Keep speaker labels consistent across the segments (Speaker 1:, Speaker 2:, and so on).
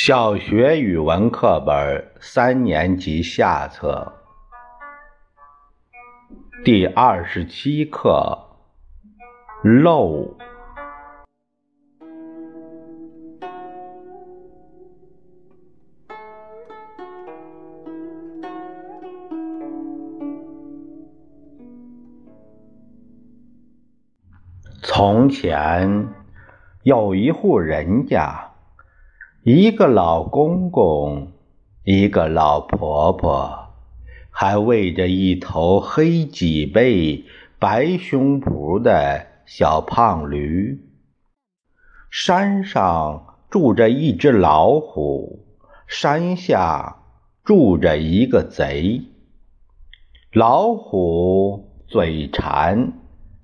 Speaker 1: 小学语文课本三年级下册第二十七课漏。从前有一户人家。一个老公公，一个老婆婆，还喂着一头黑脊背、白胸脯的小胖驴。山上住着一只老虎，山下住着一个贼。老虎嘴馋，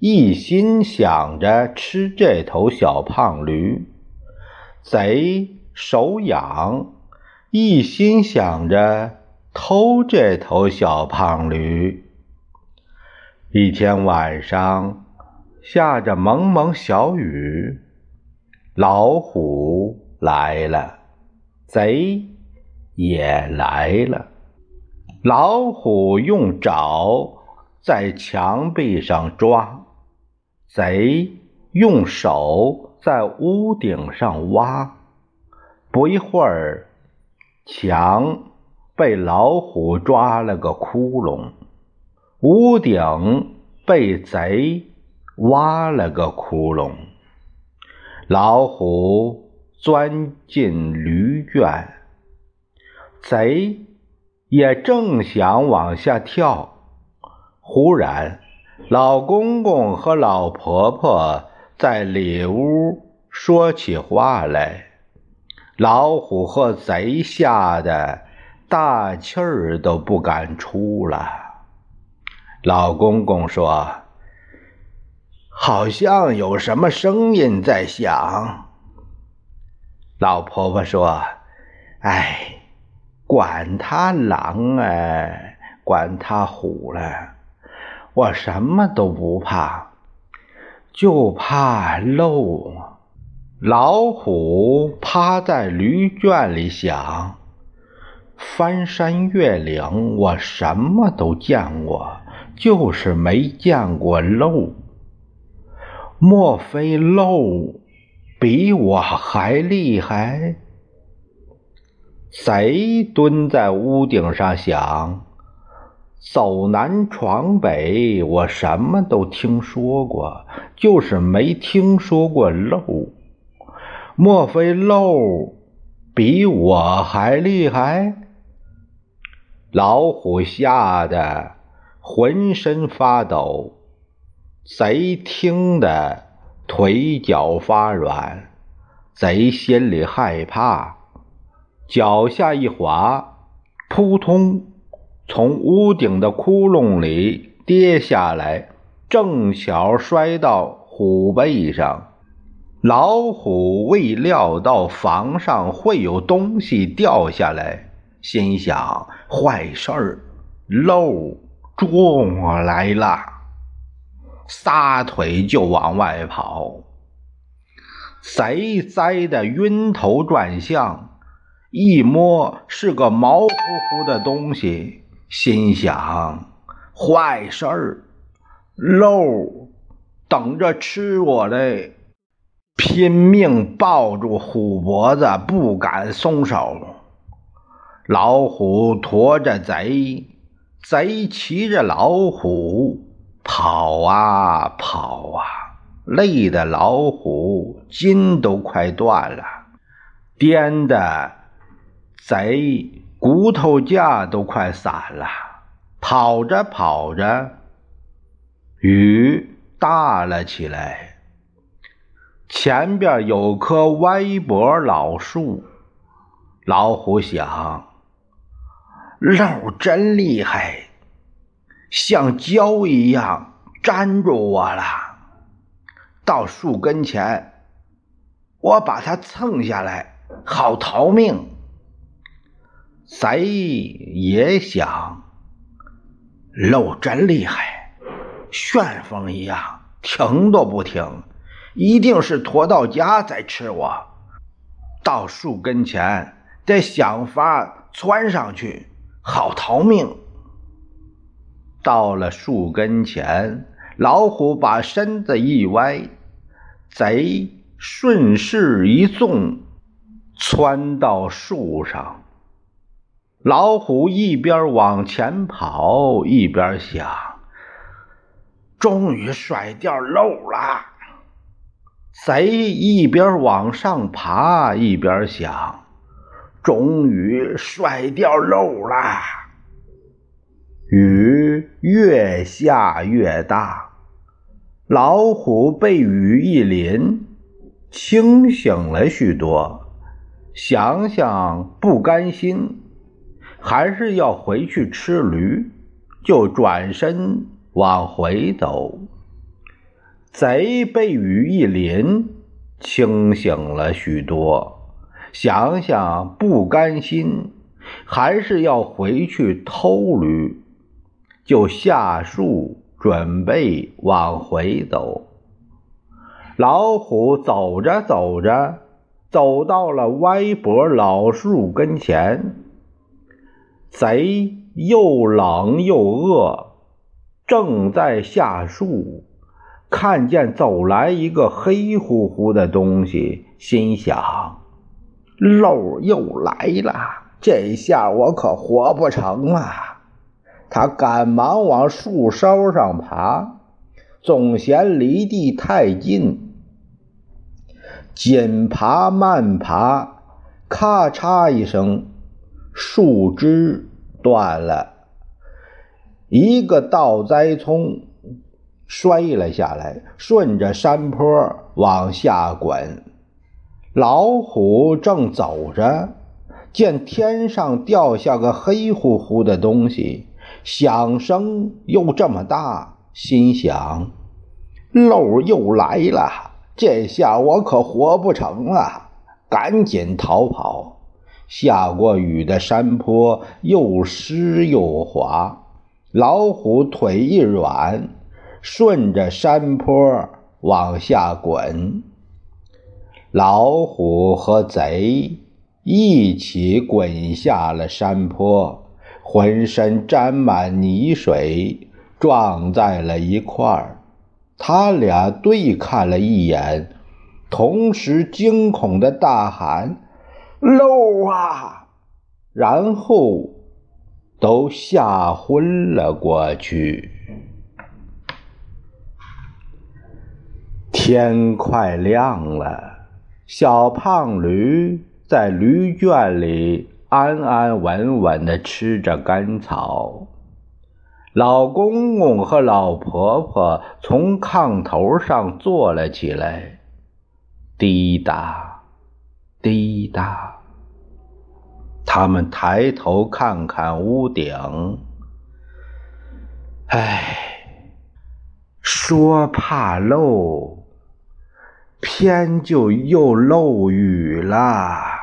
Speaker 1: 一心想着吃这头小胖驴。贼。手痒，一心想着偷这头小胖驴。一天晚上，下着蒙蒙小雨，老虎来了，贼也来了。老虎用爪在墙壁上抓，贼用手在屋顶上挖。不一会儿，墙被老虎抓了个窟窿，屋顶被贼挖了个窟窿。老虎钻进驴圈，贼也正想往下跳，忽然，老公公和老婆婆在里屋说起话来。老虎和贼吓得大气儿都不敢出了。老公公说：“好像有什么声音在响。”老婆婆说：“哎，管他狼哎，管他虎了，我什么都不怕，就怕漏。”老虎趴在驴圈里想：翻山越岭，我什么都见过，就是没见过漏。莫非漏比我还厉害？贼蹲在屋顶上想：走南闯北，我什么都听说过，就是没听说过漏。莫非漏比我还厉害？老虎吓得浑身发抖，贼听得腿脚发软，贼心里害怕，脚下一滑，扑通，从屋顶的窟窿里跌下来，正巧摔到虎背上。老虎未料到房上会有东西掉下来，心想：坏事儿，漏捉我来了！撒腿就往外跑。贼栽的晕头转向，一摸是个毛乎乎的东西，心想：坏事儿，漏等着吃我嘞！拼命抱住虎脖子，不敢松手。老虎驮着贼，贼骑着老虎跑啊跑啊，累得老虎筋都快断了，颠的贼骨头架都快散了。跑着跑着，雨大了起来。前边有棵歪脖老树，老虎想：漏真厉害，像胶一样粘住我了。到树跟前，我把它蹭下来，好逃命。贼也想：漏真厉害，旋风一样，停都不停。一定是驮到家再吃我。到树跟前，得想法窜上去，好逃命。到了树跟前，老虎把身子一歪，贼顺势一纵，窜到树上。老虎一边往前跑，一边想：终于甩掉漏了。贼一边往上爬，一边想：终于甩掉漏了。雨越下越大，老虎被雨一淋，清醒了许多。想想不甘心，还是要回去吃驴，就转身往回走。贼被雨一淋，清醒了许多。想想不甘心，还是要回去偷驴。就下树，准备往回走。老虎走着走着，走到了歪脖老树跟前。贼又冷又饿，正在下树，看见走来一个黑乎乎的东西，心想：漏又来了，这下我可活不成了。他赶忙往树梢上爬，总嫌离地太近，紧爬慢爬，咔嚓一声，树枝断了，一个倒栽葱摔了下来，顺着山坡往下滚。老虎正走着，见天上掉下个黑乎乎的东西。响声又这么大，心想：漏又来了，这下我可活不成了！赶紧逃跑。下过雨的山坡又湿又滑，老虎腿一软，顺着山坡往下滚。老虎和贼一起滚下了山坡。浑身沾满泥水，撞在了一块儿。他俩对看了一眼，同时惊恐的大喊：“漏啊！”然后都吓昏了过去。天快亮了，小胖驴在驴圈里。安安稳稳地吃着干草，老公公和老婆婆从炕头上坐了起来，滴答，滴答。他们抬头看看屋顶，唉，说怕漏，偏就又漏雨了。